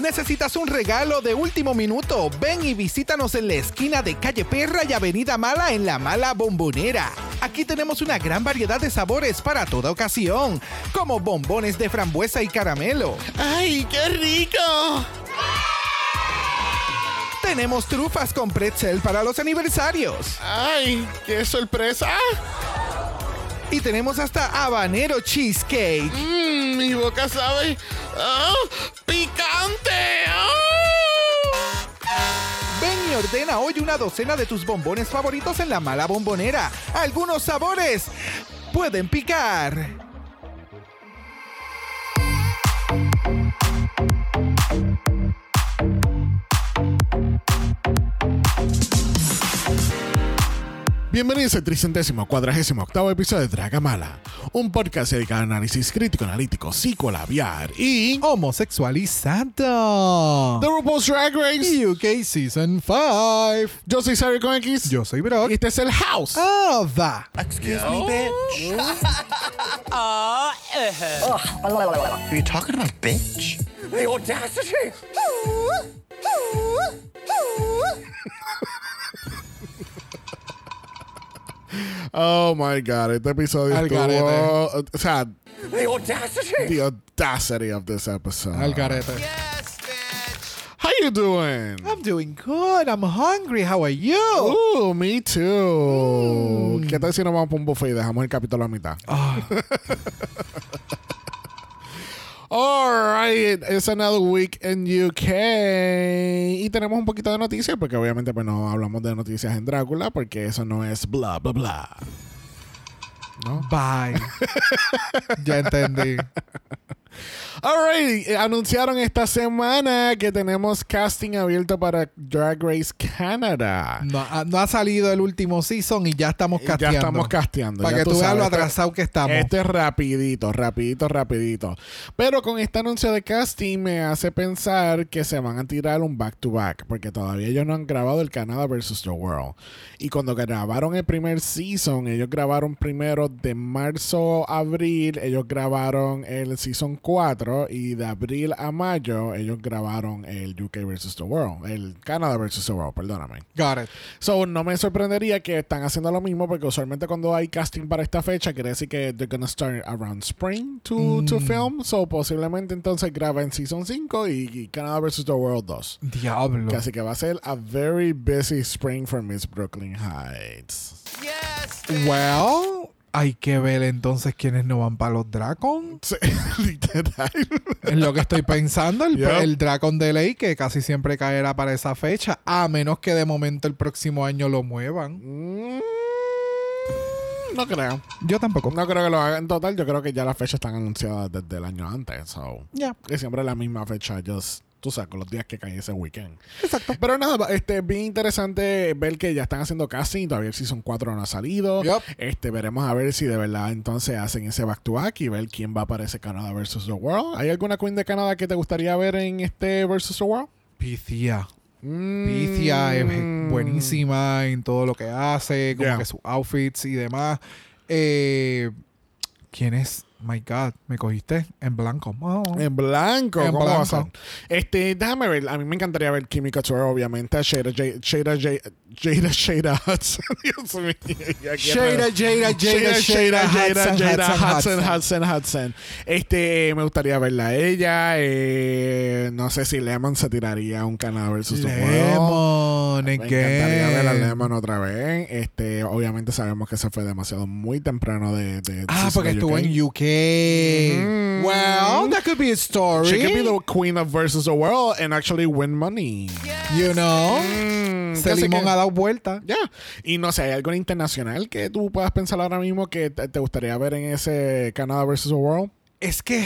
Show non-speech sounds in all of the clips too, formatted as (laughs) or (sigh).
¿Necesitas un regalo de último minuto? Ven y visítanos en la esquina de Calle Perra y Avenida Mala en La Mala Bombonera. Aquí tenemos una gran variedad de sabores para toda ocasión, como bombones de frambuesa y caramelo. ¡Ay, qué rico! Tenemos trufas con pretzel para los aniversarios. ¡Ay, qué sorpresa! Y tenemos hasta habanero cheesecake. Mmm, mi boca sabe. ¡Ah! ¡Picante! ¡Ah! Ven y ordena hoy una docena de tus bombones favoritos en la mala bombonera. Algunos sabores pueden picar. Bienvenidos al tricentésimo cuadragésimo octavo episodio de Dragamala, un podcast dedicado al análisis crítico, analítico, psicolabiar y Homosexualizado. The RuPaul's Drag Race. UK Season 5. Yo soy Sari con X. Yo soy Brock. Y este es el House. Ah, va. Excuse me, bitch. (laughs) Are you talking about bitch? The audacity! Oh my god, este episodio Al estuvo. garete. O sea, The audacity! the audacity of this episode. Al garete. How you doing? I'm doing good. I'm hungry. How are you? Ooh, me too. Mm. ¿Qué tal si nos vamos para un buffet y dejamos el capítulo a mitad? Ah. (laughs) Ah. Alright, it's another week in UK. Y tenemos un poquito de noticias, porque obviamente pues no hablamos de noticias en Drácula, porque eso no es bla bla bla. ¿No? Bye. ya entendí. (laughs) Alright, eh, anunciaron esta semana que tenemos casting abierto para Drag Race Canada. No, ha- no ha salido el último season y ya estamos casteando. Ya estamos casteando. Para ya que tú veas lo este- atrasado que estamos. Este es rapidito, rapidito, rapidito. Pero con este anuncio de casting me hace pensar que se van a tirar un back to back, porque todavía ellos no han grabado el Canadá versus The World. Y cuando grabaron el primer season, ellos grabaron primero de marzo a abril, ellos grabaron el season 4 y de abril a mayo ellos grabaron el UK versus The World, el Canadá versus The World, perdóname. Got it. So, no me sorprendería que están haciendo lo mismo porque usualmente cuando hay casting para esta fecha quiere decir que they're gonna start around spring to, to film. So, posiblemente entonces graben Season 5 y, y Canada vs. The World 2. Diablo. Que así que va a ser a very busy spring for Miss Brooklyn Heights. Well, hay que ver entonces quiénes no van para los Dracon. Sí, (laughs) literal. Es lo que estoy pensando. El, Yep. el Dracon de ley que casi siempre caerá para esa fecha. A menos que de momento el próximo año lo muevan. Mm, no creo. Yo tampoco. No creo que lo hagan en total. Yo creo que ya las fechas están anunciadas desde el año antes. So. Ya. que siempre es la misma fecha, just, tú sabes, con los días que caen ese weekend. Exacto. Pero nada, este, bien interesante ver que ya están haciendo casting, todavía el Season 4 no ha salido. Yup. Este, veremos a ver si de verdad entonces hacen ese back to back y ver quién va para ese Canadá versus the World. ¿Hay alguna queen de Canadá que te gustaría ver en este versus the World? Picia. Mm. Picia es buenísima en todo lo que hace, como Yeah. que sus outfits y demás. Eh, ¿Quién es? My God, me cogiste en blanco. Oh. En blanco, En ¿cómo a blanco. Este, déjame ver, a mí me encantaría ver Kimi Couture, obviamente, a Shada, Shada, Jada, Shada Hudson. (laughs) Dios mío. quiero- Jada, Jada, Jada, Jada, Jada, Jada, Hudson, Hudson, Hudson. Este, me gustaría verla a ella. eh, no sé si Lemon se tiraría un Canadá versus. Lemon, Me encantaría ver a. Lemon otra vez. Este, obviamente sabemos que se fue demasiado muy temprano de, de Ah, porque estuvo en UK. Well, that could be a story. She could be the queen of versus the world and actually win money. You know, Mm, así limón que- ha dado vuelta. Ya. Y no sé, ¿hay algo internacional que tú puedas pensar ahora mismo que te, te gustaría ver en ese Canadá versus the World? Es que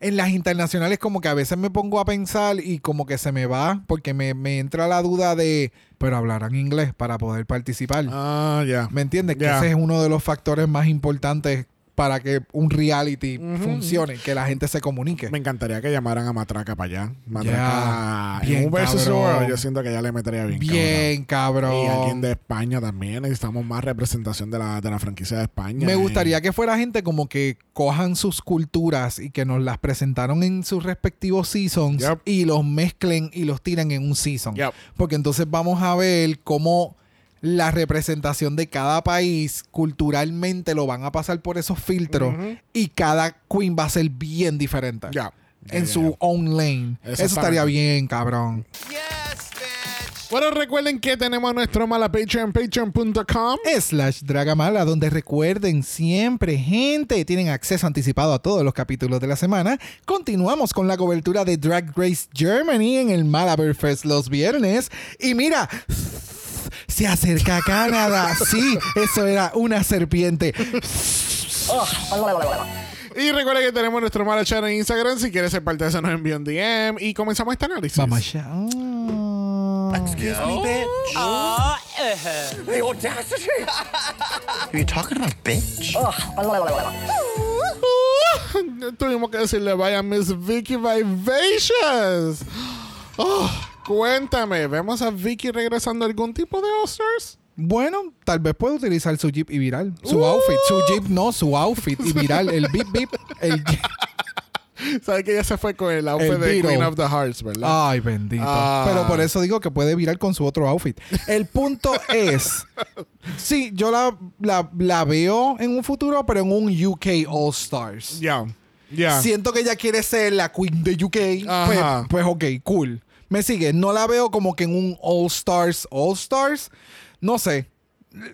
en las internacionales como que a veces me pongo a pensar y como que se me va porque me, me entra la duda de, pero hablarán inglés para poder participar. Ah, ya. ¿Me entiendes? Que Ya. ese es uno de los factores más importantes para que un reality funcione, que la gente se comunique. Me encantaría que llamaran a Matraca para allá. Matraca en bien un versus cabrón. World, yo siento que ya le metería bien. Bien, cabrón. cabrón. Y alguien de España también. Necesitamos más representación de la, de la franquicia de España. Me gustaría que fuera gente como que cojan sus culturas y que nos las presentaron en sus respectivos seasons Yep. y los mezclen y los tiren en un season. Yep. Porque entonces vamos a ver cómo la representación de cada país culturalmente lo van a pasar por esos filtros y cada queen va a ser bien diferente. Ya. En su own lane. Eso estaría bien, cabrón. Bueno, recuerden que tenemos nuestro mala Patreon, patreon.com. slash Dragamala, donde recuerden siempre, gente, tienen acceso anticipado a todos los capítulos de la semana. Continuamos con la cobertura de Drag Race Germany en el Malaberfest los viernes. Y mira, se acerca a Canadá. Sí, eso era una serpiente. Y recuerden que tenemos nuestro mala chat en Instagram. Si quieres ser parte de eso, nos envía un DM. Y comenzamos este análisis. Vamos allá. Ah. Excuse me, bitch. The audacity! Are you talking about bitch? (laughs) Tuvimos que decirle vaya Miss Vicky Vivacious. Oh, cuéntame, ¿vemos a Vicky regresando a algún tipo de All-Stars? Bueno, tal vez puede utilizar su jeep y viral. Su Uh. outfit. Su jeep no, su outfit y viral. El bip. El (laughs) ¿Sabes que ella se fue con el outfit El de. Queen of the Hearts, verdad? Ay, bendito. Ah. Pero por eso digo que puede virar con su otro outfit. El punto es, (laughs) sí, yo la, la, la veo en un futuro, pero en un UK All Stars. Ya, ya. Siento que ella quiere ser la queen de UK. Pues, pues ok, cool. Me sigue. No la veo como que en un All Stars, All Stars. No sé.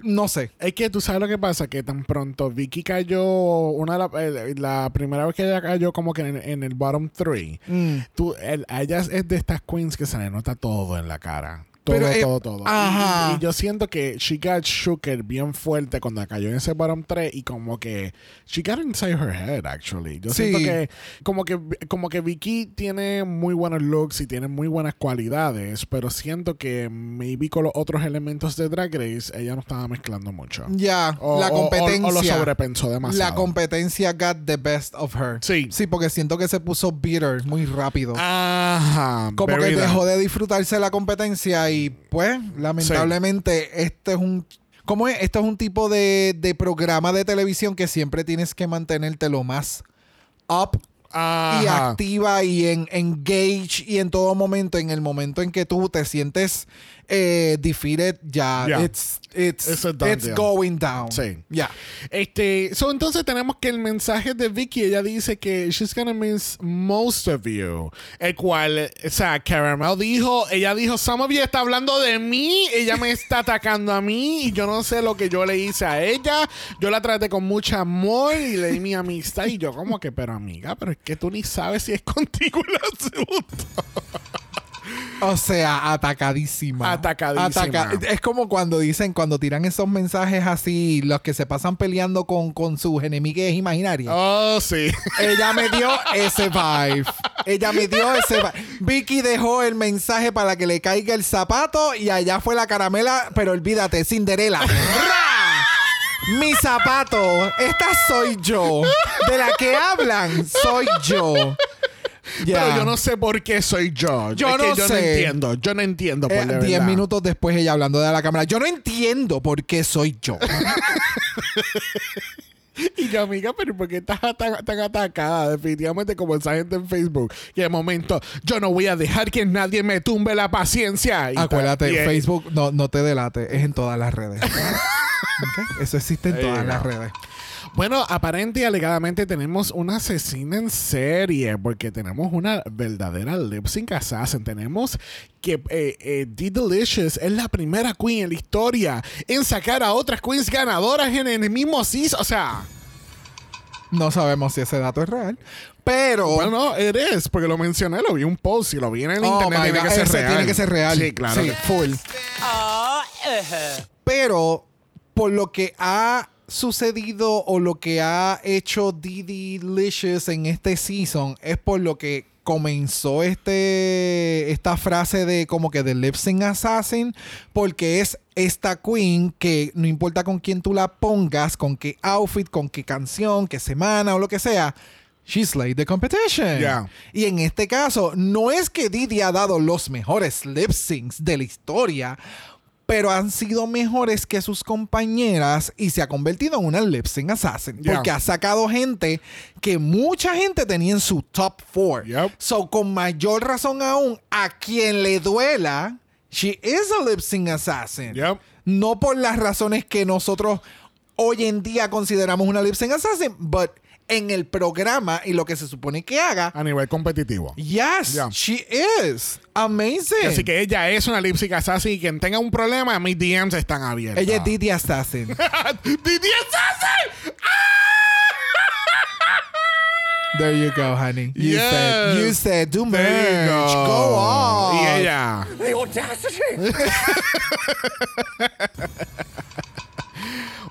No sé. Es que tú sabes lo que pasa, que tan pronto Vicky cayó, una de la, eh, la primera vez que ella cayó como que en, en el bottom three, Mm. tú, el- ella es de estas queens que se le nota todo en la cara. Todo, Pero, eh, todo, todo. Ajá. Y, y yo siento que she got shooked bien fuerte cuando cayó en ese bottom 3 y como que she got inside her head, actually. Yo Sí. siento que como que como que Vicky tiene muy buenos looks y tiene muy buenas cualidades, pero siento que maybe con los otros elementos de Drag Race ella no estaba mezclando mucho. Ya, O- la o- o- competencia. O, lo sobrepensó demasiado. La competencia got the best of her. Sí. Sí, porque siento que se puso bitter muy rápido. Ajá. Como que very that. dejó de disfrutarse la competencia y pues lamentablemente este es un ¿cómo es? Esto es un tipo de, de programa de televisión que siempre tienes que mantenerte lo más up y activa y en engage y en todo momento en el momento en que tú te sientes eh, defeated ya Yeah. it's it's, It's it's deal. going down Sí. ya Este, so entonces tenemos que el mensaje de Vicky, ella dice que she's gonna miss most of you. El cual, o sea, Caramel dijo, ella dijo, some of you está hablando de mí, ella me está atacando a mí y yo no sé lo que yo le hice a ella. Yo la traté con mucho amor y le di mi amistad y yo como que, pero amiga, pero es que tú ni sabes si es (laughs) contigo el asunto. O sea, atacadísima. Atacadísima. Es como cuando dicen, cuando tiran esos mensajes así, los que se pasan peleando con, con sus enemigues imaginarios. Oh, sí. Ella me dio ese vibe. Ella me dio ese vibe. Vicky dejó el mensaje para que le caiga el zapato y allá fue la caramela, pero olvídate, Cinderela. Mi zapato. Esta soy yo. De la que hablan, soy yo. Pero yo no sé por qué soy yo. Yo Es que no yo no sé. entiendo. Yo no entiendo. Por Eh, de diez verdad. minutos después ella hablando de la cámara. Yo no entiendo por qué soy yo. (laughs) Y yo, amiga, pero ¿por qué estás tan, tan atacada? Definitivamente como esa gente en Facebook. Que de momento, yo no voy a dejar que nadie me tumbe la paciencia. Y Acuérdate, y- Facebook no, no te delate, es en todas las redes. (laughs) Ok, Eso existe en Ahí todas las redes. Bueno, aparente y alegadamente tenemos una asesina en serie. Porque tenemos una verdadera lip sync assassin. Tenemos que eh, eh, D Delicious es la primera queen en la historia en sacar a otras queens ganadoras en el mismo season. O sea... No sabemos si ese dato es real, pero Bueno, eres, porque lo mencioné, lo vi en un post y lo vi en el Oh internet. Tiene God, que ser ese real. tiene que ser real. Sí, claro. Sí, full. Pero por lo que ha sucedido o lo que ha hecho Didi Licious en este season es por lo que comenzó este esta frase de como que de lip sync assassin porque es esta queen que no importa con quién tú la pongas, con qué outfit, con qué canción, qué semana o lo que sea, she slayed the competition. Yeah. Y en este caso, no es que Didi ha dado los mejores lip syncs de la historia, pero han sido mejores que sus compañeras y se ha convertido en una lip sync assassin. Yeah. Porque ha sacado gente que mucha gente tenía en su top four. Yep. So, con mayor razón aún, a quien le duela, she is a lip sync assassin. Yep. No por las razones que nosotros hoy en día consideramos una lip sync assassin, but en el programa y lo que se supone que haga. A nivel competitivo. Yes, Yeah. she is. Amazing. Así que ella es una lipstick assassin y quien tenga un problema, mis DMs están abiertos. Ella es Didi Assassin. (laughs) ¡Didi Assassin! There you go, honey. You Yes. said, you said, do merch. There you go. Go on. Y ella. The audacity! (laughs)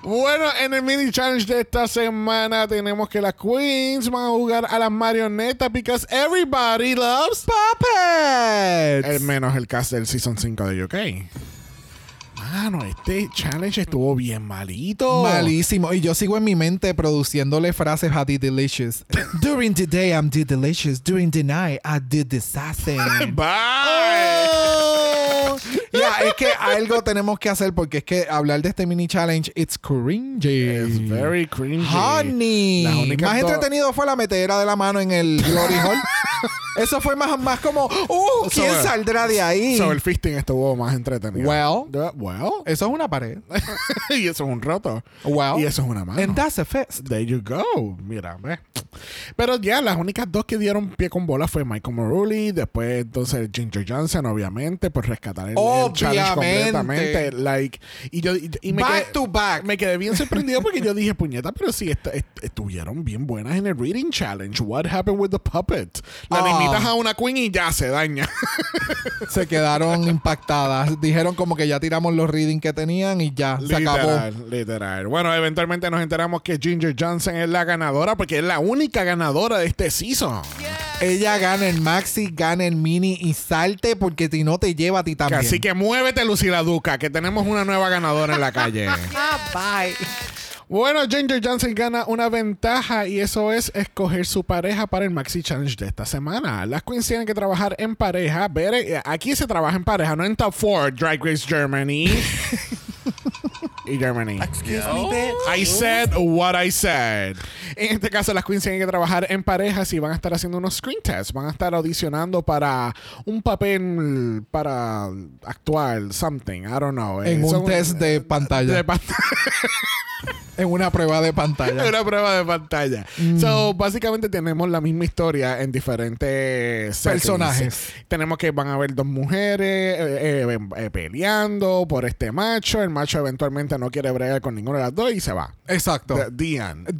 Bueno, en el mini challenge de esta semana tenemos que las queens van a jugar a las marionetas because everybody loves Puppets. el menos el cast del season 5 de UK. Mano, este challenge estuvo bien malito. Malísimo. Y yo sigo en mi mente produciéndole frases a The Delicious. (laughs) During the day, I'm The Delicious. During the night, I did the assassin. (laughs) Bye. Es que algo tenemos que hacer porque es que hablar de este mini challenge, it's cringy. It's very cringy. Honey. Más entretenido fue la metedera de la mano en el Glory Hall. (laughs) Eso fue más, más como, uh, ¿quién So, saldrá de ahí? So, el fisting estuvo más entretenido. Well. Well. Eso es una pared. (laughs) y eso es un roto. Well. Y eso es una mano. And that's a fist. There you go. Mira, ve. Pero ya, las únicas dos que dieron pie con bola fue Michael Morulli, después entonces Ginger Johnson, obviamente, por rescatar el, el challenge completamente. Like, y yo y, y me Back quedé, to back. Me quedé bien sorprendido porque yo (laughs) dije, puñeta, pero sí, est- est- estuvieron bien buenas en el Reading Challenge. What happened with the puppet? La Limitas a una queen y ya se daña. (laughs) Se quedaron impactadas. Dijeron como que ya tiramos los reading que tenían y ya, se acabó. Literal, literal. Bueno, eventualmente nos enteramos que Ginger Johnson es la ganadora porque es la única ganadora de este season. Ella gana el maxi, gana el mini y salte porque si no te lleva a ti también. Así que muévete, Lucila Duca, que tenemos una nueva ganadora en la calle. (laughs) Ah, bye. Bueno, Ginger Johnson gana una ventaja y eso es escoger su pareja para el Maxi Challenge de esta semana. Las queens tienen que trabajar en pareja. Ver, eh, aquí se trabaja en pareja, no en Top 4, Drag Race Germany. (laughs) y Germany. Excuse me, bitch. I said what I said. En este caso, las queens tienen que trabajar en parejas y van a estar haciendo unos screen tests. Van a estar audicionando para un papel para actuar, something. I don't know. En Eh, un son- test de pantalla. de pan- (laughs) en una prueba de pantalla. (laughs) una prueba de pantalla. So, básicamente tenemos la misma historia en diferentes settings. Personajes. Tenemos que van a haber dos mujeres eh, eh, eh, peleando por este macho. El macho eventualmente no quiere bregar con ninguna de las dos y se va. Exacto. The end. (laughs)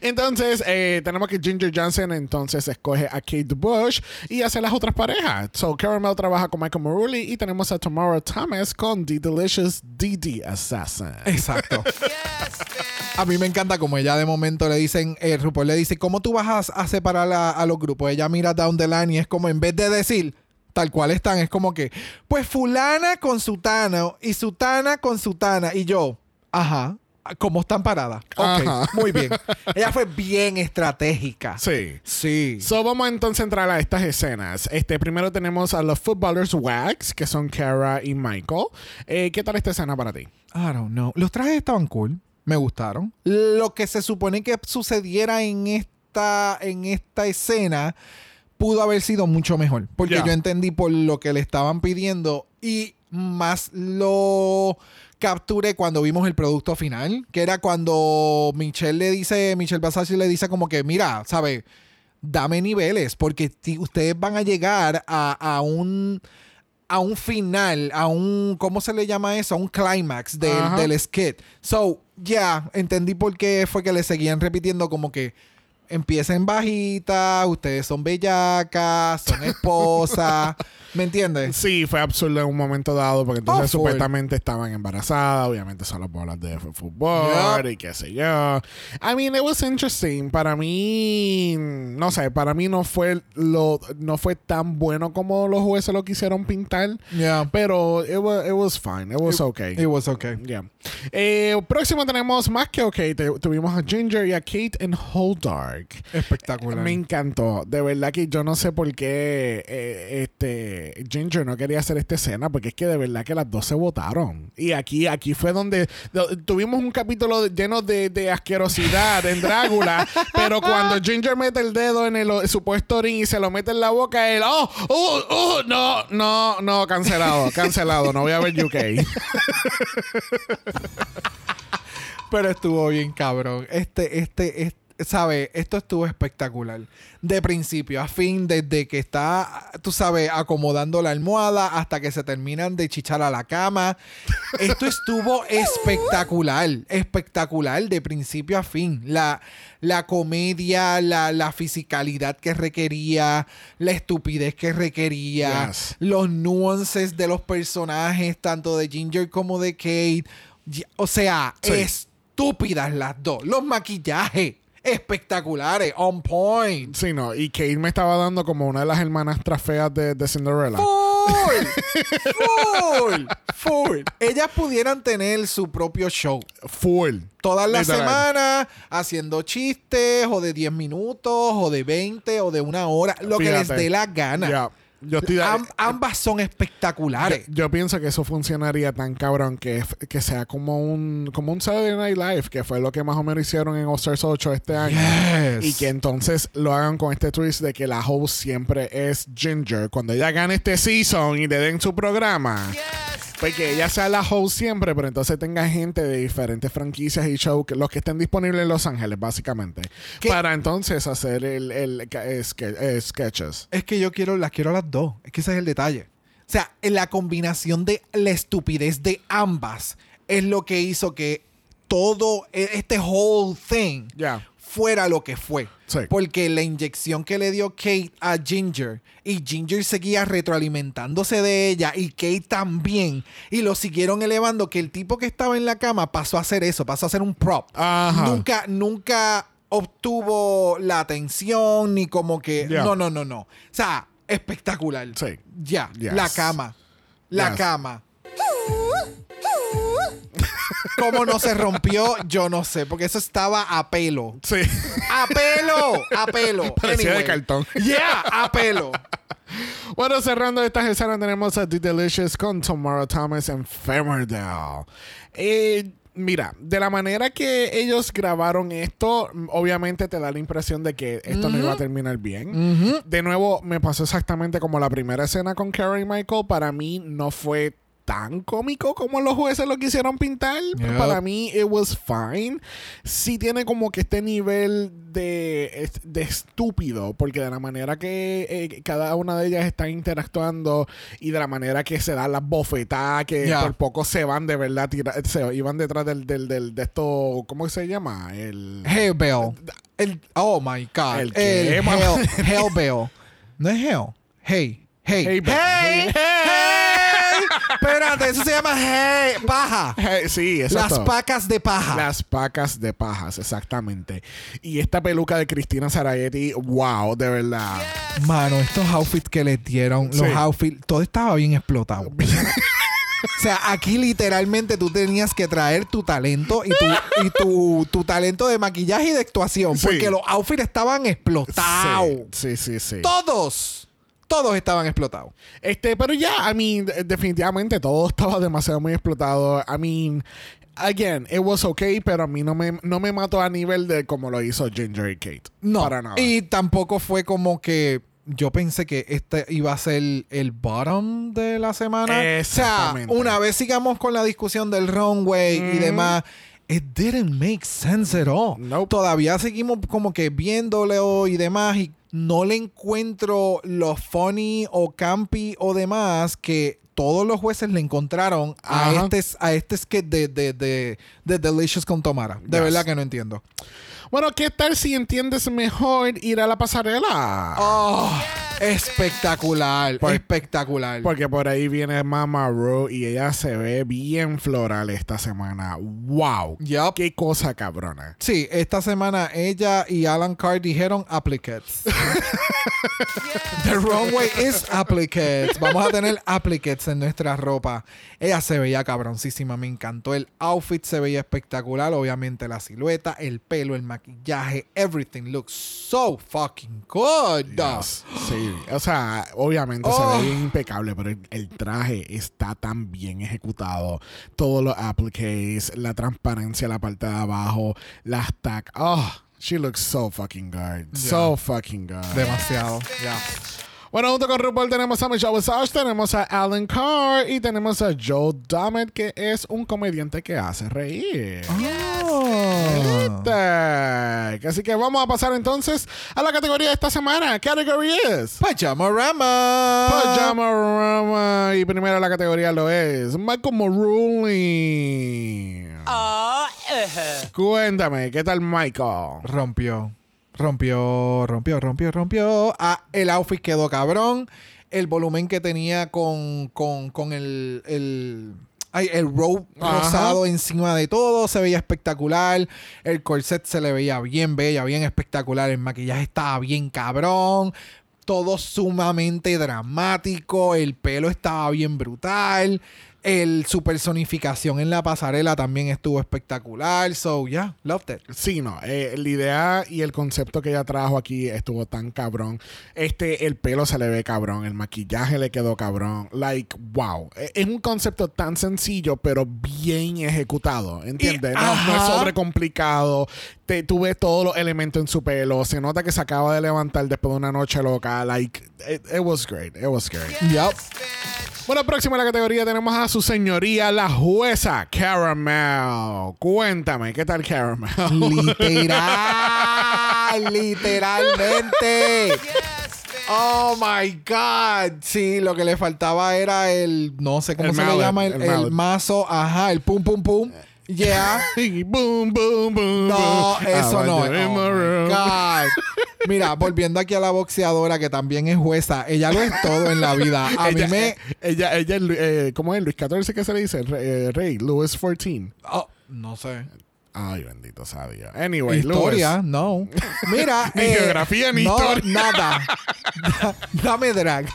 Entonces, eh, tenemos que Ginger Johnson entonces escoge a Kate Bush y hace las otras parejas. So, Caramel trabaja con Michael Marulli y tenemos a Tamara Thomas con The Delicious DD Assassin. Exacto. (laughs) A mí me encanta como ella de momento le dicen, eh, RuPaul le dice, ¿cómo tú vas a, a separar a, a los grupos? Ella mira down the line y es como, en vez de decir tal cual están, es como que, pues fulana con sutana y sutana con sutana. Y yo, ajá, ¿cómo están paradas? Ok, Ajá. muy bien. (laughs) Ella fue bien estratégica. Sí. Sí. So, vamos entonces a entrar a estas escenas. Este, primero tenemos a los footballers Wax, que son Kara y Michael. Eh, ¿Qué tal esta escena para ti? I don't know. Los trajes estaban cool. Me gustaron. Lo que se supone que sucediera en esta, en esta escena pudo haber sido mucho mejor. Porque yo entendí por lo que le estaban pidiendo y más lo capturé cuando vimos el producto final, que era cuando Michelle le dice, Michelle Basasi le dice como que, mira, ¿sabe? Dame niveles, porque ustedes van a llegar a, a un a un final, a un, ¿cómo se le llama eso? A un climax del, Ajá. del skit. So, ya, entendí por qué fue que le seguían repitiendo como que empiecen bajita, ustedes son bellacas, son esposas. (laughs) ¿Me entiendes? Sí, fue absurdo en un momento dado porque entonces Oh, full. supuestamente estaban embarazadas, obviamente solo por hablar de fútbol Yep. y qué sé yo. I mean, it was interesting. Para mí, no sé, para mí no fue lo no fue tan bueno como los jueces lo quisieron pintar, Yeah. pero it was, it was fine, it was okay. It was okay. Yeah. Eh, próximo tenemos más que ok. Te- tuvimos a Ginger y a Kate en Hold Dark. Espectacular. Me encantó. De verdad que yo no sé por qué eh, este Ginger no quería hacer esta escena, porque es que de verdad que las dos se votaron. Y aquí, aquí fue donde do- tuvimos un capítulo lleno de, de asquerosidad en Drácula, (laughs) pero cuando Ginger mete el dedo en el supuesto orín y se lo mete en la boca, él, oh, oh, oh, no, no, no, cancelado, cancelado, no voy a ver UK. (laughs) Pero estuvo bien cabrón. Este, este, este, ¿sabes? Esto estuvo espectacular. De principio a fin, desde que está, tú sabes, acomodando la almohada hasta que se terminan de chichar a la cama. Esto (laughs) estuvo espectacular. Espectacular de principio a fin. La, la comedia, la, la fisicalidad que requería, la estupidez que requería, Yes. los nuances de los personajes, tanto de Ginger como de Kate. O sea, Sí. estúpidas las dos. Los maquillajes espectaculares, on point. Sí, no, y Kate me estaba dando como una de las hermanas feas de, de Cinderella. Full, (laughs) full, full. Ellas pudieran tener su propio show. Full. Todas las Literal. semanas haciendo chistes o de 10 minutos o de 20 o de una hora, lo que les dé la gana. Ya. Yo estoy de- Am- ambas son espectaculares. Yo pienso que eso funcionaría tan cabrón que, que sea como un como un Saturday Night Live, que fue lo que más o menos hicieron en All Stars 8 este año. Yes. Y que entonces lo hagan con este twist de que la host siempre es Ginger. Cuando ella gane este season y le den su programa, pues que ella sea la host siempre, pero entonces tenga gente de diferentes franquicias y shows, que- los que estén disponibles en Los Ángeles, básicamente. ¿Qué? Para entonces hacer el, el, eh, eh, sketches. Es que yo quiero, las quiero a las dos. Es que ese es el detalle. O sea, en la combinación de la estupidez de ambas es lo que hizo que todo e- este whole thing. Fuera lo que fue. Sí. Porque la inyección que le dio Kate a Ginger y Ginger seguía retroalimentándose de ella y Kate también y lo siguieron elevando que el tipo que estaba en la cama pasó a hacer eso, pasó a ser un prop. Ajá. Nunca, nunca obtuvo la atención ni como que... No, no, no, no. O sea, espectacular. Sí. Ya, Yes. la cama. La Yes. cama. (laughs) ¿Cómo no se rompió? Yo no sé, porque eso estaba a pelo. Sí. ¡A pelo! ¡A pelo! Parecía de cartón. ¡Yeah! ¡A pelo! Bueno, cerrando estas escenas tenemos a The Delicious con Tomorrow Thomas en Femerdale. Eh, mira, de la manera que ellos grabaron esto, obviamente te da la impresión de que esto no iba a terminar bien. De nuevo, me pasó exactamente como la primera escena con Carrie Michael. Para mí no fue tan cómico como los jueces lo quisieron pintar. Yep. Para mí, it was fine. Sí tiene como que este nivel de, de estúpido, porque de la manera que eh, cada una de ellas está interactuando y de la manera que se dan las bofetadas, que por poco se van de verdad, tira- se iban detrás del, del, del- de esto, ¿cómo se llama? El... Hellbell. El, oh my God. ¿El El, qué, Hell? (laughs) Hellbell. No es Hell. Hey. Hey. Hey, Hey. hey, Hey. Espérate, eso se llama Hey. Paja. Sí, exacto. Las pacas de paja. Las pacas de pajas, exactamente. Y esta peluca de Cristina Sarayetti, wow, de verdad. Mano, estos outfits que les dieron, Sí. los outfits, todo estaba bien explotado. (laughs) O sea, aquí literalmente tú tenías que traer tu talento y tu, y tu, tu talento de maquillaje y de actuación. Sí. Porque los outfits estaban explotados. Sí, sí, sí. sí. Todos. Todos estaban explotados. Este, pero ya, I mean, de- definitivamente todo (laughs) estaba demasiado muy explotado. I mean, again, it was okay, pero a mí no me, no me mató a nivel de como lo hizo Ginger y Kate. No. Para nada. Y tampoco fue como que yo pensé que este iba a ser el bottom de la semana. O sea, Exactamente. una vez sigamos con la discusión del runway y demás. It didn't make sense at all. Nope. Todavía seguimos como que viéndolo y demás y no le encuentro lo funny o campy o demás que todos los jueces le encontraron a Ajá. este, a este skit de, de, de, de Delicious con Tomara. De Yes. verdad que no entiendo. Bueno, ¿qué tal si entiendes mejor ir a la pasarela? Oh, Espectacular, Por- espectacular. Porque por ahí viene Mama Ru y ella se ve bien floral esta semana. ¡Wow! Yup. ¡Qué cosa cabrona! Sí, esta semana ella y Alan Carr dijeron applicates. (laughs) The wrong way is applicates. Vamos a tener applicates en nuestra ropa. Ella se veía cabroncísima, me encantó. El outfit se veía espectacular. Obviamente la silueta, el pelo, el maquillaje, everything looks so fucking good. Yes. Sí, o sea, obviamente Oh. se ve bien impecable, pero el, el traje está tan bien ejecutado. Todos los appliques, la transparencia en la parte de abajo, las tag. Oh, she looks so fucking good. So fucking good. Demasiado. Ya. Bueno, junto con RuPaul tenemos a Michelle Visage, tenemos a Alan Carr y tenemos a Joe Dummett, que es un comediante que hace reír. Oh. Así que vamos a pasar entonces a la categoría de esta semana. Category is Pajama Rama. Pajama Rama. Y primero la categoría lo es Michael Maruli. Cuéntame, ¿qué tal Michael? Rompió. Rompió, rompió, rompió, rompió. Ah, el outfit quedó cabrón. El volumen que tenía con, con, con el, el, ay, el robe Ajá. rosado encima de todo se veía espectacular. El corset se le veía bien bella, bien espectacular. El maquillaje estaba bien cabrón. Todo sumamente dramático. El pelo estaba bien brutal. El, su personificación en la pasarela también estuvo espectacular. So, yeah, loved it. Sí, no, eh, la idea y el concepto que ella trajo aquí estuvo tan cabrón. Este, el pelo se le ve cabrón, el maquillaje le quedó cabrón. Like, wow. Eh, Es un concepto tan sencillo, pero bien ejecutado, ¿entiendes? Y- No, no es sobrecomplicado. Te, tú ves todos los elementos en su pelo. Se nota que se acaba de levantar después de una noche loca. Like, it, it was great. It was great. Yup. Bueno, próxima a la categoría tenemos a su señoría, la jueza Caramel. Cuéntame, ¿qué tal Caramel? (laughs) Literal, literalmente. Oh my God. Sí, lo que le faltaba era el, no sé cómo El se le llama, el, el el mazo, ajá, el pum pum pum. Yeah. (laughs) Boom, boom, boom. No, eso no. Oh my. God. Mira, volviendo aquí a la boxeadora que también es jueza, ella lo es todo en la vida. A ella, mí me. eh, ella, ella, eh, ¿cómo es? Luis XIV, ¿qué se le dice? Re- eh, Rey, Louis XIV. oh, no sé. Ay, bendito sea Dios. Anyway, Historia, no. Mira. (laughs) Ni geografía ni no, historia. Nada. (laughs) Da- Dame drag.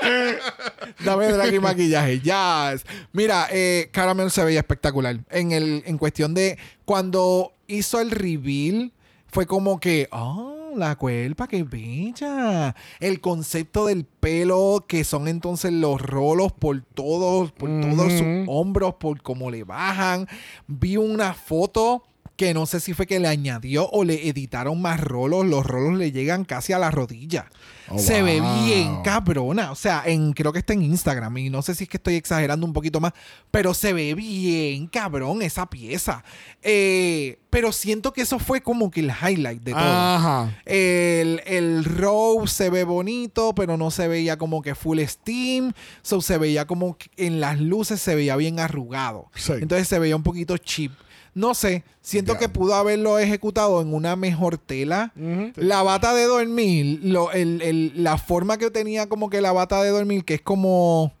(laughs) Dame drag y maquillaje. Yes. Mira, eh, Caramel se veía espectacular. En, el, en cuestión de cuando hizo el reveal, fue como que, oh, la cuerpa, qué bella. El concepto del pelo, que son entonces los rolos por todos, por todos sus hombros, por cómo le bajan. Vi una foto que no sé si fue que le añadió o le editaron más rolos. Los rolos le llegan casi a la rodilla. Oh, Se ve bien cabrona. O sea, en, creo que está en Instagram y no sé si es que estoy exagerando un poquito más, pero se ve bien cabrón esa pieza. Eh, pero siento que eso fue como que el highlight de todo. Ajá. El, el robe se ve bonito, pero no se veía como que full steam. So se veía como que en las luces se veía bien arrugado. Sí. Entonces se veía un poquito cheap. No sé, siento que pudo haberlo ejecutado en una mejor tela. La bata de dormir, lo- el- el- la forma que tenía como que la bata de dormir, que es como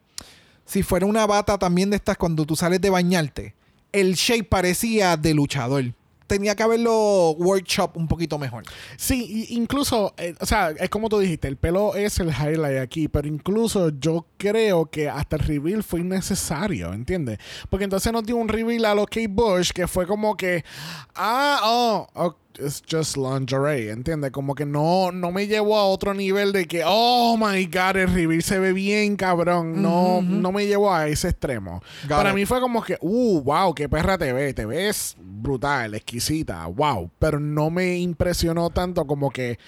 si fuera una bata también de estas cuando tú sales de bañarte. El shape parecía de luchador. Tenía que haberlo workshop un poquito mejor. Sí, incluso, eh, o sea, es como tú dijiste, el pelo es el highlight aquí, pero incluso yo creo que hasta el reveal fue innecesario, ¿entiendes? Porque entonces nos dio un reveal a lo Kate Bush que fue como que, ah, oh, oh, it's just lingerie, ¿entiendes? Como que no, no me llevó a otro nivel de que, oh my god, el reveal se ve bien, cabrón. No, no me llevó a ese extremo. Got Para it. mí fue como que, uh, wow, qué perra te ves, te ves brutal, exquisita, wow. Pero no me impresionó tanto como que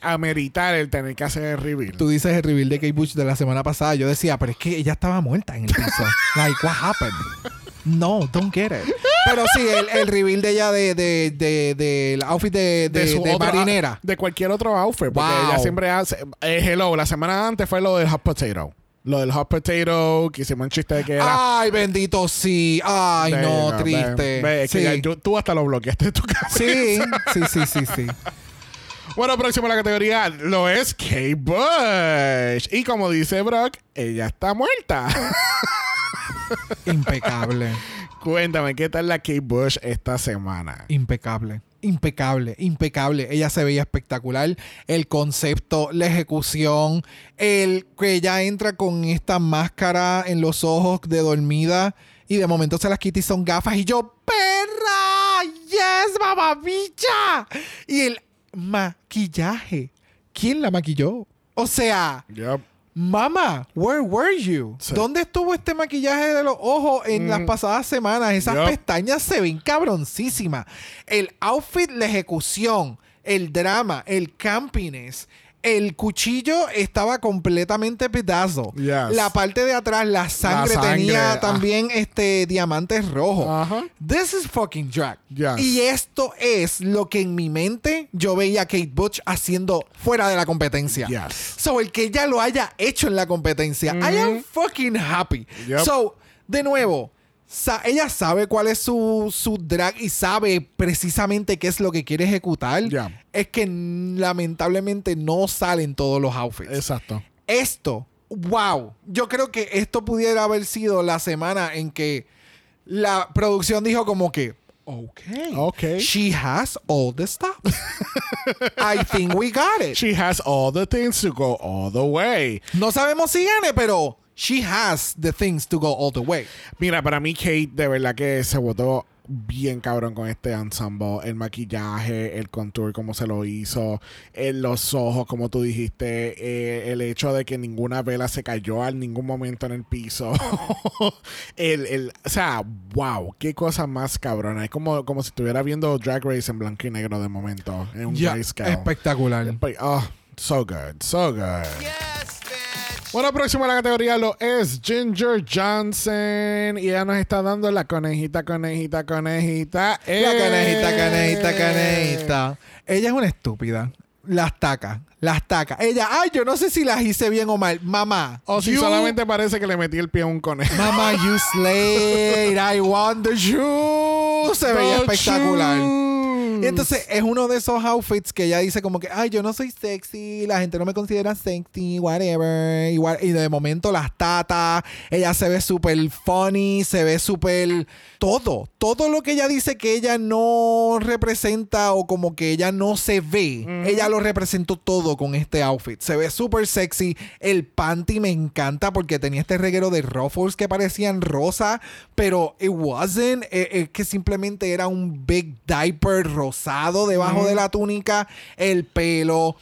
ameritar el tener que hacer el reveal. Tú dices el reveal de Kate Bush de la semana pasada. Yo decía, pero es que ella estaba muerta en el piso. (laughs) like, what happened? No, don't get it. Pero sí, el, el reveal de ella de, de, de, del outfit de, de, su de otro- marinera. De cualquier otro outfit. Porque Wow. ella siempre hace. eh, hello, la semana antes fue lo del hot potato. Lo del hot potato, que hicimos un chiste de que era. Ay, bendito, sí. Ay, no, triste. ve, es que ya yo- tú hasta lo bloqueaste de tu (laughs) casa. sí, sí, sí, sí, sí. Bueno, próximo a la categoría lo es Kate Bush. Y como dice Brock, ella está muerta. Impecable. Cuéntame, ¿qué tal la Kate Bush esta semana? Impecable. Impecable, impecable. Ella se veía espectacular. El concepto, la ejecución, el que ella entra con esta máscara en los ojos de dormida y de momento se las quita y son gafas y yo, perra, yes, mamabicha. Y el maquillaje, ¿quién la maquilló? O sea, Yep. Mama, where were you? Sí. ¿Dónde estuvo este maquillaje de los ojos en las pasadas semanas? Esas pestañas se ven cabroncísimas. El outfit, la ejecución, el drama, el campiness. El cuchillo estaba completamente pedazo. Yes. La parte de atrás, la sangre, sangre, tenía ah. también este diamantes rojos. This is fucking drag. Yes. Y esto es lo que en mi mente yo veía a Kate Butch haciendo fuera de la competencia. Yes. So, el que ella lo haya hecho en la competencia, I am fucking happy. Yep. So, de nuevo, sa- ella sabe cuál es su, su drag y sabe precisamente qué es lo que quiere ejecutar. Es que lamentablemente no salen todos los outfits. Exacto. Esto, wow. Yo creo que esto pudiera haber sido la semana en que la producción dijo como que, ok, Ok. she has all the stuff. (laughs) I think we got it. She has all the things to go all the way. No sabemos si gane, pero she has the things to go all the way. Mira, para mí Kate de verdad que se votó bien cabrón con este ensemble. El maquillaje, el contour, como se lo hizo, el- los ojos, como tú dijiste, eh, el hecho de que ninguna vela se cayó en ningún momento en el piso. (laughs) el, el- o sea, wow, qué cosa más cabrona. Es como, como si estuviera viendo Drag Race en blanco y negro de momento, en un grayscale. espectacular. But, Oh, so good, so good. Bueno, próximo a la categoría lo es Ginger Johnson. Y ella nos está dando la conejita, conejita, conejita. La ¡Eh! canejita, canejita, canejita. Ella es una estúpida. Las taca, las taca. Ella, ay, yo no sé si las hice bien o mal. Mamá. O si you- solamente parece que le metí el pie a un conejo. Mamá, you slayed. I want the shoe. Se veía espectacular. shoes. Y entonces es uno de esos outfits que ella dice como que, ay, yo no soy sexy, la gente no me considera sexy, whatever. Igual, y de momento las tatas, ella se ve súper funny, se ve súper todo. Todo lo que ella dice que ella no representa o como que ella no se ve, ella lo representó todo con este outfit. Se ve súper sexy. El panty me encanta porque tenía este reguero de ruffles que parecían rosa, pero it wasn't. Eh, eh, que simplemente era un big diaper rosado debajo de la túnica. El pelo.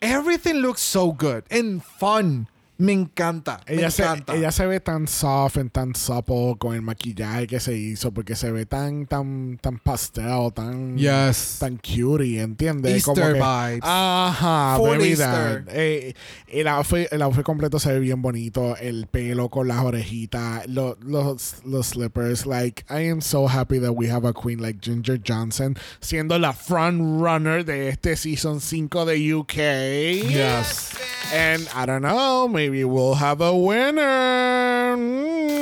Everything looks so good and fun. Me encanta. me Ella se, encanta. ella se ve tan soft y tan supple con el maquillaje que se hizo porque se ve tan tan tan pastel, tan Yes. tan cutie, ¿entiendes? Easter que- vibes. Ajá, Easter. Eh, el, outfit, el outfit completo se ve bien bonito, el pelo con las orejitas, lo- los, los slippers. Like, I am so happy that we have a queen like Ginger Johnson siendo la front runner de este season 5 de UK. Yes. And I don't know, maybe we'll have a winner. Mm.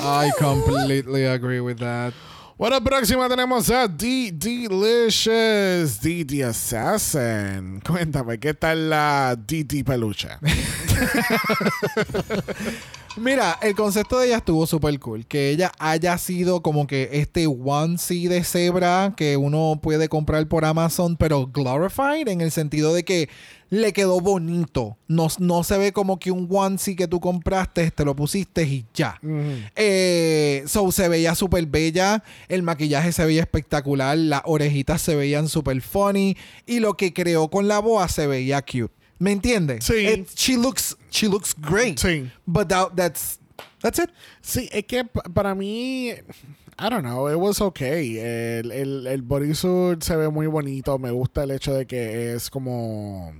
I completely agree with that. Bueno, próxima tenemos a D Delicious, D The Assassin. (laughs) Cuéntame, ¿qué tal la DD Peluche? (laughs) Mira, el concepto de ella estuvo súper cool. Que ella haya sido como que este onesie de cebra que uno puede comprar por Amazon, pero glorified en el sentido de que le quedó bonito. No, no se ve como que un onesie que tú compraste, te lo pusiste y ya. Eh, so se veía súper bella, el maquillaje se veía espectacular, las orejitas se veían súper funny y lo que creó con la boa se veía cute. ¿Me entiendes? Sí. It- she looks she looks great. Sí. But that- that's that's it. Sí, es que pa- para mí, I don't know, it was okay. El, el, el bodysuit se ve muy bonito. Me gusta el hecho de que es como.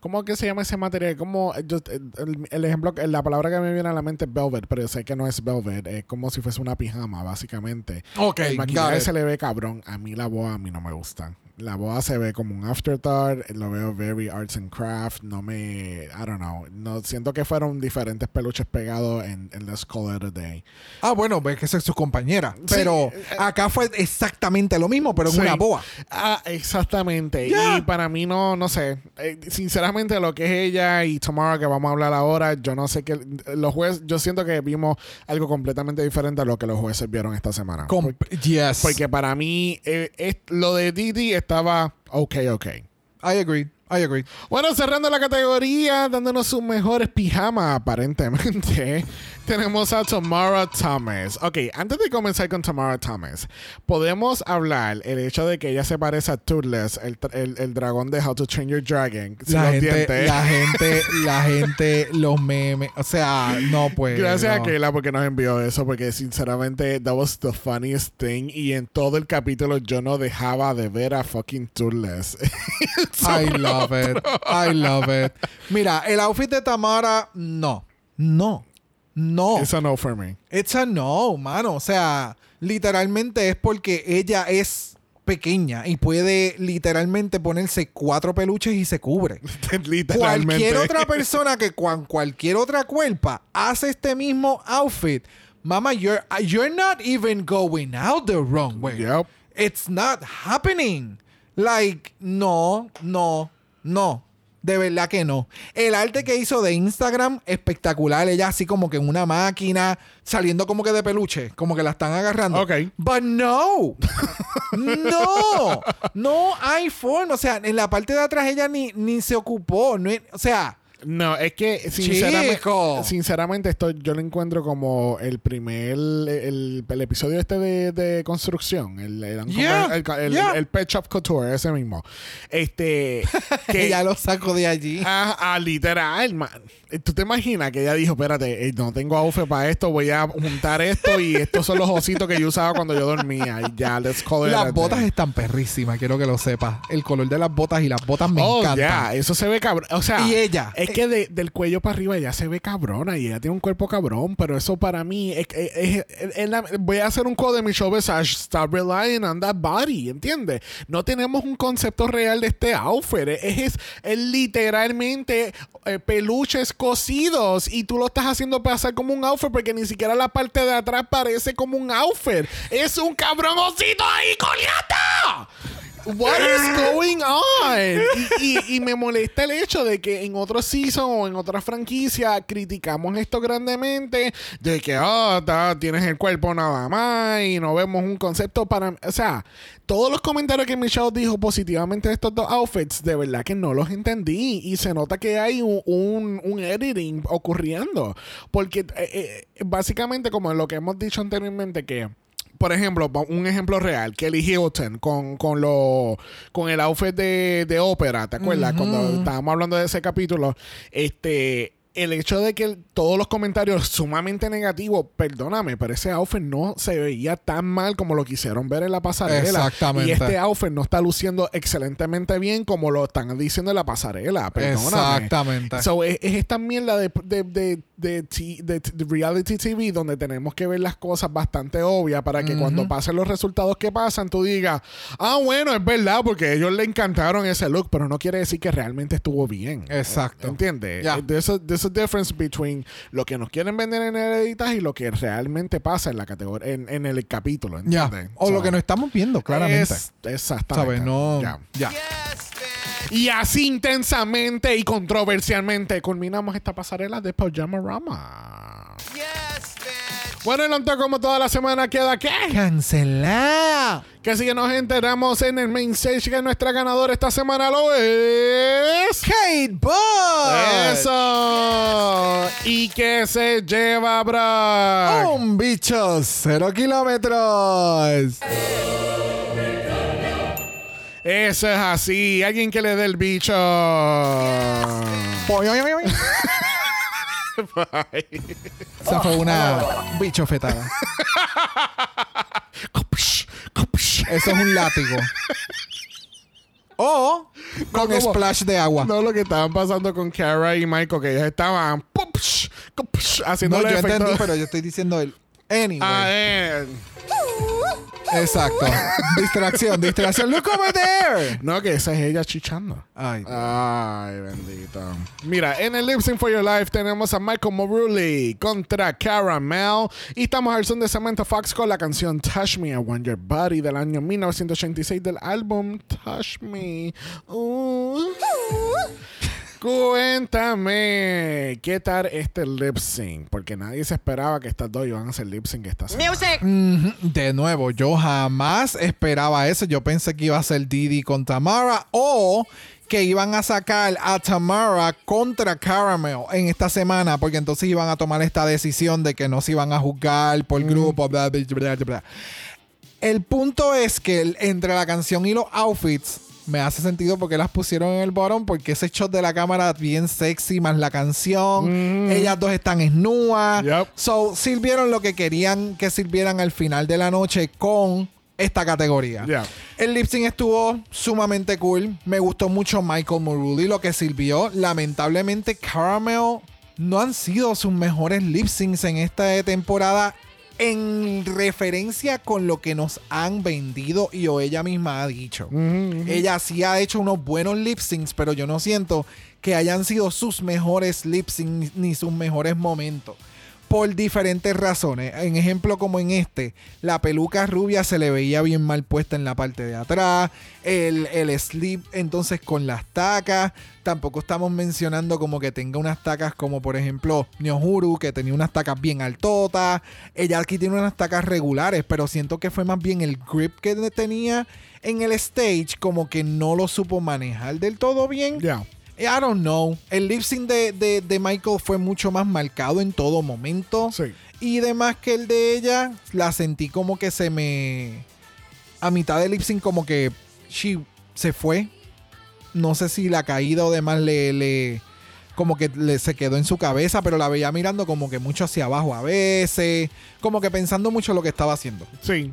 ¿Cómo que se llama ese material? Como el, el ejemplo, la palabra que me viene a la mente es velvet, pero yo sé que no es velvet, es como si fuese una pijama, básicamente. Ok, el maquillaje se le ve cabrón. A mí la boa, a mí no me gusta. La boda se ve como un afterthought, lo veo very arts and craft, no me, I don't know, no siento que fueron diferentes peluches pegados en, en Let's Call It a Day. Ah, bueno, ves que esa es su compañera. Sí, Pero eh, acá fue exactamente lo mismo, pero en Sí. una boa. Ah, exactamente. Y para mí no, no sé. Eh, sinceramente, lo que es ella y Tomorrow que vamos a hablar ahora, yo no sé qué. Los jueces, yo siento que vimos algo completamente diferente a lo que los jueces vieron esta semana. Com- porque, yes. porque para mí, eh, es- lo de Didi estaba ok, ok. I agree. I agree. Bueno, cerrando la categoría, dándonos sus mejores pijamas, aparentemente, (laughs) tenemos a Tamara Thomas. Ok, antes de comenzar con Tamara Thomas, podemos hablar el hecho de que ella se parece a Toothless, el, el- el dragón de How to Train Your Dragon. La gente, la (laughs) gente, la gente, los memes. O sea, no pues. Gracias no. a Keila porque nos envió eso, porque sinceramente, that was the funniest thing. Y en todo el capítulo yo no dejaba de ver a fucking Toothless. (laughs) I love it. I love it. Mira, el outfit de Tamara, no. No. No. It's a no for me. It's a no, mano. O sea, literalmente es porque ella es pequeña y puede literalmente ponerse cuatro peluches y se cubre. (laughs) Literalmente. Cualquier otra persona que con cualquier otra cuerpa hace este mismo outfit, mama, you're, you're not even going out the wrong way. Yep. It's not happening. Like, no, no, no. De verdad que no. El arte que hizo de Instagram, espectacular. Ella así como que en una máquina, saliendo como que de peluche, como que la están agarrando. Ok. But no. no. No hay forma. O sea, en la parte de atrás ella ni, ni se ocupó. No o sea, No, es que sinceramente, Chico. sinceramente esto yo lo encuentro como el primer, el, el episodio este de, de construcción, el, el, Yeah, el, el- yeah. el Pet Shop Couture, ese mismo. Este, (laughs) que ella lo sacó de allí. Ah, ah, literal, man. Eh, ¿Tú te imaginas que ella dijo, espérate, eh, no tengo outfit para esto, voy a juntar esto y estos son los ositos que yo usaba cuando yo dormía y ya, let's call it Las botas day. están perrísimas, quiero que lo sepas. El color de las botas y las botas me oh, encantan. ya, eso se ve cabrón. O sea, Y ella, Es eh, que de- del cuello para arriba ella se ve cabrona y ella tiene un cuerpo cabrón, pero eso para mí es, es- es- la- voy a hacer un code de mi show Visage, stop relying on that body, ¿entiendes? No tenemos un concepto real de este outfit. Es, es, literalmente eh, peluches cosidos y tú lo estás haciendo pasar como un outfit porque ni siquiera la parte de atrás parece como un outfit. Es un cabrón osito ahí, coleata. What is (laughs) going on? Y, y- y me molesta el hecho de que en otro season o en otra franquicia criticamos esto grandemente de que ah, ta, tienes el cuerpo nada más y no vemos un concepto para, o sea, todos los comentarios que Michelle dijo positivamente de estos dos outfits, de verdad que no los entendí y se nota que hay un, un- un editing ocurriendo porque eh, eh, básicamente como lo que hemos dicho anteriormente que por ejemplo, un ejemplo real, Kelly Hilton con, con, lo, con el outfit de, de ópera, ¿te acuerdas? Cuando estábamos hablando de ese capítulo, este, el hecho de que todos los comentarios (laughs) sumamente negativos, perdóname, pero ese outfit no se veía tan mal como lo quisieron ver en la pasarela. Exactamente. Y este outfit no está luciendo excelentemente bien como lo están diciendo en la pasarela, perdóname. Exactamente. So, es, es esta mierda de, de, de, de, ti- de- de reality TV donde tenemos que ver las cosas bastante obvias para que cuando pasen los resultados que pasan, tú digas, ah, bueno, es verdad, porque a ellos le encantaron ese look, pero no quiere decir que realmente estuvo bien. Exacto. ¿Entiendes? Ya. Eh, There's, a, there's a difference between lo que nos quieren vender en el editaje y lo que realmente pasa en la categoría, en, en el capítulo. Ya. ¿entiendes? O lo que no estamos viendo, claramente. es- exactamente. ¿Sabes? No. Ya. Ya. Y así intensamente y controversialmente culminamos esta pasarela de Pajama Rama. Bueno, y entonces como toda la semana queda ¿qué? Cancelada. Que si que nos enteramos en el main stage que nuestra ganadora esta semana lo es... Kate Bush. ¡Eso! ¿Y que se lleva, Brock? Un bicho cero kilómetros. Eso es así. Alguien que le dé el bicho. Esa fue una bicho fetada. Eso es un látigo. O con como- splash de agua. No lo que estaban pasando con Kara y Michael, que ellos estaban haciendo No, yo el efecto. entendí, pero yo estoy diciendo el. Anyway. Ah, eh. Exacto. distracción, distracción. Look over there. No, que esa es ella chichando. Ay. Ay, bendito. Mira, en el Lip Sync for Your Life tenemos a Michael Morulli contra Caramel. Y estamos al son de Samantha Fox con la canción Touch Me, I Want Your Body del año 1986 del álbum Touch Me. Uh. Cuéntame, ¿qué tal este lip sync? Porque nadie se esperaba que estas dos iban a hacer lip sync esta semana. Ujú. De nuevo, yo jamás esperaba eso. Yo pensé que iba a ser Didi con Tamara o que iban a sacar a Tamara contra Caramel en esta semana, porque entonces iban a tomar esta decisión de que no se iban a juzgar por grupo, bla, bla, bla, bla, bla. El punto es que entre la canción y los outfits me hace sentido porque las pusieron en el bottom porque ese shot de la cámara bien sexy más la canción, ellas dos están esnuas. Yep. So, sirvieron lo que querían que sirvieran al final de la noche con esta categoría. Yeah. El lip sync estuvo sumamente cool. Me gustó mucho Michael Morulli lo que sirvió. Lamentablemente, Caramel no han sido sus mejores lip syncs en esta temporada en referencia con lo que nos han vendido y o ella misma ha dicho. Ella sí ha hecho unos buenos lip syncs, pero yo no siento que hayan sido sus mejores lip syncs ni sus mejores momentos. Por diferentes razones. En ejemplo, como en este, la peluca rubia se le veía bien mal puesta en la parte de atrás. El, el slip, entonces, con las tacas. Tampoco estamos mencionando como que tenga unas tacas como, por ejemplo, Nyohuru, que tenía unas tacas bien altotas. Ella aquí tiene unas tacas regulares, pero siento que fue más bien el grip que tenía en el stage, como que no lo supo manejar del todo bien. Yeah. I don't know. El lip sync de, de- de Michael fue mucho más marcado en todo momento. Sí. Y demás que el de ella, la sentí como que se me. A mitad del lip sync, como que. She se fue. No sé si la caída o demás le. le como que le, se quedó en su cabeza, pero la veía mirando como que mucho hacia abajo a veces. Como que pensando mucho lo que estaba haciendo. Sí.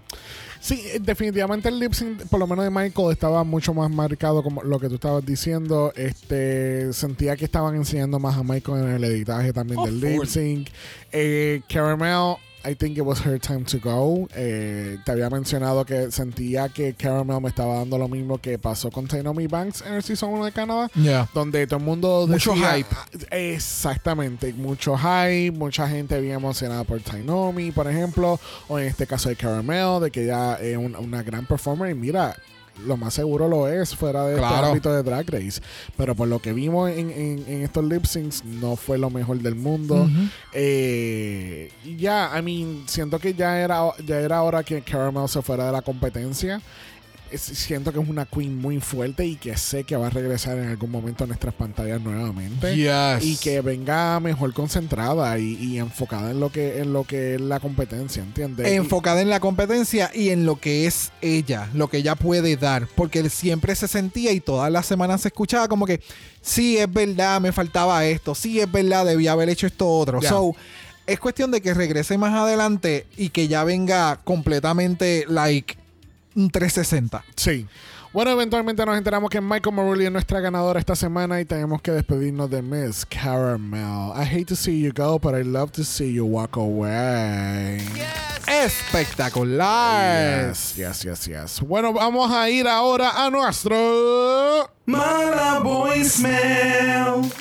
Sí, eh, definitivamente el lip sync, por lo menos de Michael, estaba mucho más marcado como lo que tú estabas diciendo. Este sentía que estaban enseñando más a Michael en el editaje también Oh, del lip sync. Eh, Caramel, I think it was her time to go. Eh, te había mencionado que sentía que Caramel me estaba dando lo mismo que pasó con Tainomi Banks en el Season 1 de Canadá. Yeah. Donde todo el mundo Mucho decía- hype. Exactamente, mucho hype, mucha gente bien emocionada por Tainomi, por ejemplo, o en este caso de Caramel, de que ella es un- una gran performer y mira, lo más seguro lo es fuera de este ámbito de Drag Race, pero por lo que vimos en, en- en estos lip syncs no fue lo mejor del mundo. Eh, y ya, I mean, siento que ya era, ya era hora que Caramel se fuera de la competencia. Es- Siento que es una queen muy fuerte y que sé que va a regresar en algún momento a nuestras pantallas nuevamente. Yes. Y que venga mejor concentrada y, y enfocada en lo que en lo que es la competencia, ¿entiendes? Y- enfocada en la competencia y en lo que es ella, lo que ella puede dar, porque él siempre se sentía y todas las semanas se escuchaba como que sí es verdad, me faltaba esto, sí es verdad, debía haber hecho esto otro. Ya. So, es cuestión de que regrese más adelante y que ya venga completamente like 360. Sí. Bueno, eventualmente nos enteramos que Michael Morulli es nuestra ganadora esta semana y tenemos que despedirnos de Miss Caramel. I hate to see you go, but I love to see you walk away. Espectacular. Yes, yes, yes, yes. Bueno, vamos a ir ahora a nuestro. Mala voicemail.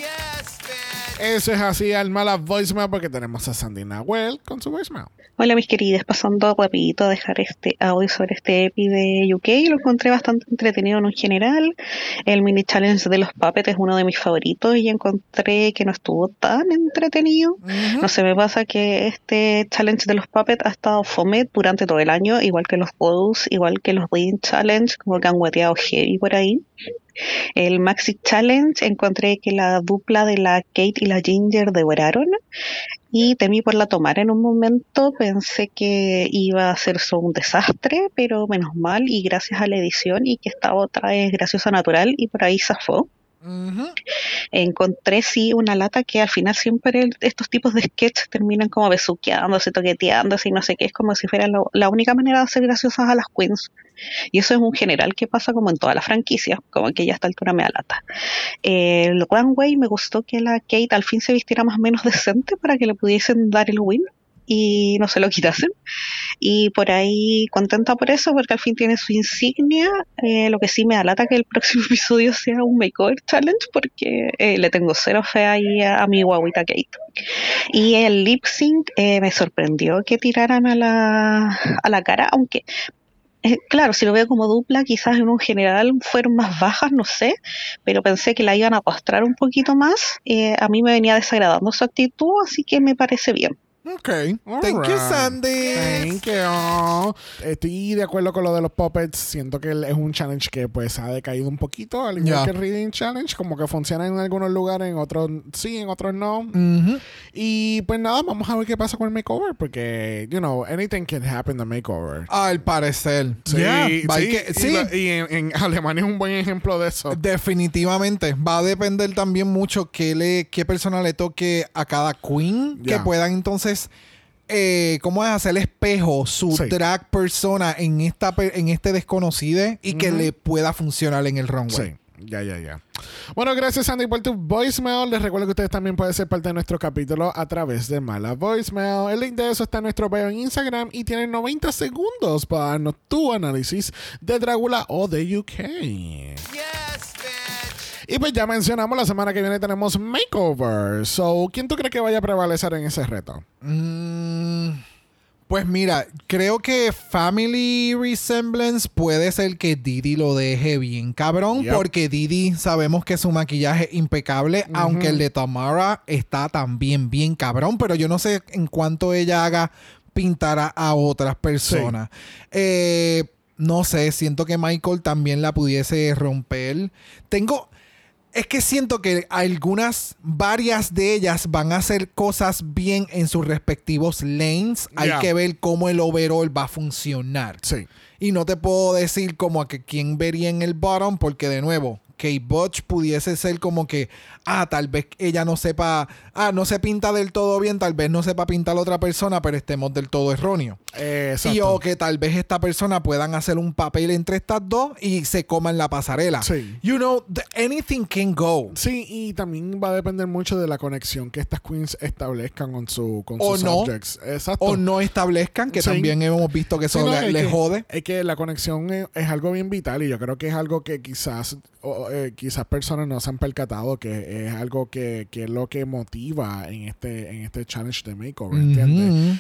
Eso es así, al mala voicemail, porque tenemos a Sandy Nahuel con su voicemail. Hola mis queridas, pasando rapidito a dejar este audio sobre este EPI de UK, lo encontré bastante entretenido en general. El mini challenge de los puppets es uno de mis favoritos y encontré que no estuvo tan entretenido. No sé, me pasa que este challenge de los puppets ha estado fome durante todo el año, igual que los Pose, igual que los Reading Challenge, como que han guateado heavy por ahí. El Maxi Challenge encontré que la dupla de la Kate y la Ginger devoraron y temí por la tomar en un momento. Pensé que iba a ser solo un desastre, pero menos mal y gracias a la edición y que esta otra es graciosa natural y por ahí zafó. Encontré sí una lata que al final siempre estos tipos de sketch terminan como besuqueándose, toqueteándose y no sé qué, es como si fuera la única manera de hacer graciosas a las queens. Y eso es un general que pasa como en toda la franquicia, como que ya a esta altura me da lata. Eh, el runway me gustó que la Kate al fin se vistiera más o menos decente para que le pudiesen dar el win. Y no se lo quitasen. Y por ahí contenta por eso, porque al fin tiene su insignia. Eh, lo que sí me alata que el próximo (laughs) episodio sea un makeover challenge, porque eh, le tengo cero fe ahí a, mi guaguita Kate. Y el lip sync eh, me sorprendió que tiraran a la, a la cara, aunque eh, claro, si lo veo como dupla, quizás en un general fueron más bajas, no sé, pero pensé que la iban a postrar un poquito más. A mí me venía desagradando su actitud, así que me parece bien. Ok. Thank you. Sandy. Thank you. Estoy de acuerdo con lo de los puppets. Siento que es un challenge que pues ha decaído un poquito, al igual que el Reading Challenge, como que funciona en algunos lugares, en otros sí, en otros no. Y pues nada, vamos a ver qué pasa con el makeover, porque, you know, anything can happen the makeover. Al parecer. Sí, Yeah, sí, que- y sí. la- y, en, en (laughs) Alemania es un buen ejemplo de eso. Definitivamente. Va a depender también mucho qué, le, qué persona le toque a cada queen. Que puedan entonces. Eh, ¿Cómo es hacer espejo su Sí. drag persona en esta en este desconocido y que le pueda funcionar en el runway? Sí. Ya, ya, ya. Bueno, gracias Andy por tu voicemail. Les recuerdo que ustedes también pueden ser parte de nuestro capítulo a través de Mala Voicemail. El link de eso está en nuestro bio en Instagram y tienen 90 segundos para darnos tu análisis de Drácula o de UK. Y pues ya mencionamos, la semana que viene tenemos Makeover. So, ¿quién tú crees que vaya a prevalecer en ese reto? Mm, pues mira, creo que Family Resemblance puede ser que Didi lo deje bien cabrón, Yep. porque Didi sabemos que su maquillaje es impecable, aunque el de Tamara está también bien cabrón, pero yo no sé en cuánto ella haga pintar a, a otras personas. Eh, no sé, siento que Michael también la pudiese romper. Tengo... Es que siento que algunas, varias de ellas van a hacer cosas bien en sus respectivos lanes. Hay que ver cómo el overall va a funcionar. Sí. Y no te puedo decir como a que quién vería en el bottom, porque de nuevo, Kate Butch pudiese ser como que, ah, tal vez ella no sepa, ah, no se pinta del todo bien, tal vez no sepa pintar a otra persona, pero estemos del todo erróneo. Eh, Y exacto. o que tal vez esta persona puedan hacer un papel entre estas dos y se coman la pasarela. Sí. You know, the- anything can go. Sí, y también va a depender mucho de la conexión que estas queens establezcan con, su, con O sus no. subjects. Exacto. O no establezcan, que Sí. también hemos visto que Sí, eso no, le, es le que- jode. Es que la conexión es, es algo bien vital y yo creo que es algo que quizás o, eh, quizás personas no se han percatado que es algo que, que es lo que motiva en este en este challenge de makeover.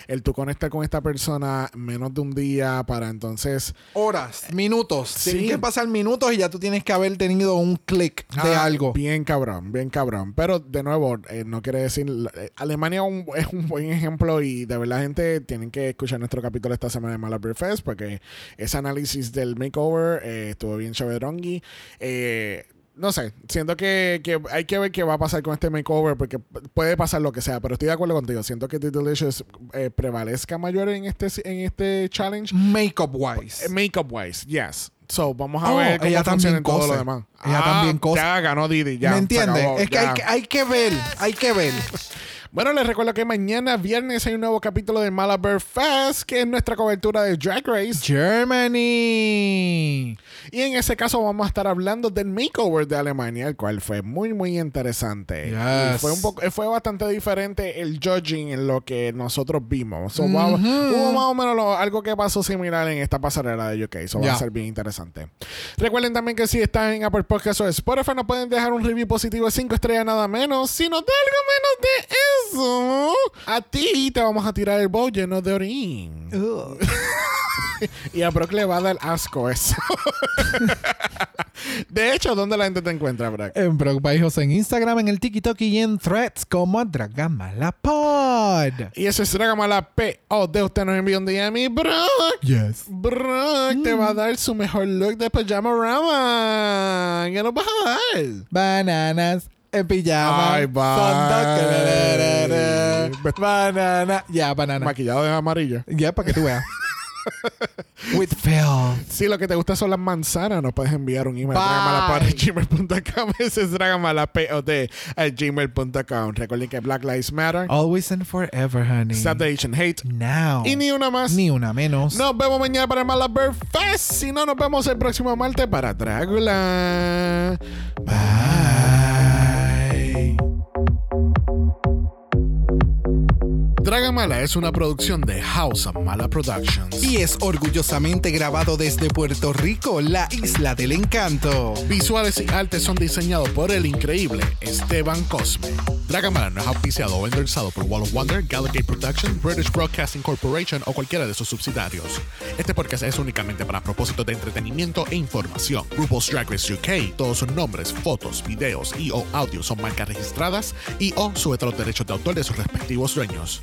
El tú conectar con esta persona menos de un día para entonces Horas, minutos. Sí. Tienen que pasar minutos y ya tú tienes que haber tenido un clic de Ah, algo. Bien cabrón, bien cabrón. Pero de nuevo, eh, no quiere decir. eh, Alemania un- es un buen ejemplo y de verdad, gente, tienen que escuchar nuestro capítulo esta semana de Mala Beer Fest porque ese análisis del makeover eh, estuvo bien chéverongi. Eh, no sé, siento que, que hay que ver qué va a pasar con este makeover porque puede pasar lo que sea, pero estoy de acuerdo contigo. Siento que The Delicious eh, prevalezca mayor en este, en este challenge. Makeup wise. Eh, Makeup wise, yes. So, vamos a Oh, ver cómo ella funciona también todo lo cose. demás. Ella Ah, también cose. Ya ganó Didi, ya. ¿Me entiendes? Es que hay, que hay que ver, hay que ver. (laughs) Bueno, les recuerdo que mañana viernes hay un nuevo capítulo de Malabar Fest, que es nuestra cobertura de Drag Race. Germany. Y en ese caso vamos a estar hablando del makeover de Alemania, el cual fue muy, muy interesante. Yes. Fue, un poco, fue bastante diferente el judging en lo que nosotros vimos. So, va- Hubo más o menos lo- algo que pasó similar en esta pasarela de UK. Eso va Ya. a ser bien interesante. Recuerden también que si están en Apple Podcast o Spotify, nos pueden dejar un review positivo de 5 estrellas nada menos. Si nos da algo menos de eso, a ti te vamos a tirar el bowl lleno de orín. (laughs) Y a Brock le va a dar asco eso. (laughs) de hecho, ¿dónde la gente te encuentra, Brock? En Brock Baijos en Instagram, en el TikTok y en Threads como Dragamalapod. Y eso es Dragamala P. Oh, de usted nos envió un DM y Brock. Yes. Brock te va a dar su mejor look de pajama rama. ¿Qué nos vas a dar? Bananas en pijama. Ay, bye. Son Banana. Ya, banana. Maquillado de amarillo. Ya, para que tú veas. (laughs) With Phil. Si lo que te gusta son las manzanas, nos puedes enviar un email a gmail.com. (laughs) Ese es dragamalapod a gmail.com. Recuerden que Black Lives Matter. Always and forever, honey. Stop the Asian hate. Now. Y ni una más. Ni una menos. Nos vemos mañana para Malabar Fest. Si no, nos vemos el próximo martes para Drácula. Bye. Dragamala es una producción de House of Mala Productions. Y es orgullosamente grabado desde Puerto Rico, la isla del encanto. Visuales y artes son diseñados por el increíble Esteban Cosme. Dragamala no es auspiciado o endorsado por Wall of Wonder, Gallagher Production, British Broadcasting Corporation o cualquiera de sus subsidiarios. Este podcast es únicamente para propósitos de entretenimiento e información. RuPaul's Drag Race UK, todos sus nombres, fotos, videos y o audios son marcas registradas y o sujeta los derechos de autor de sus respectivos dueños.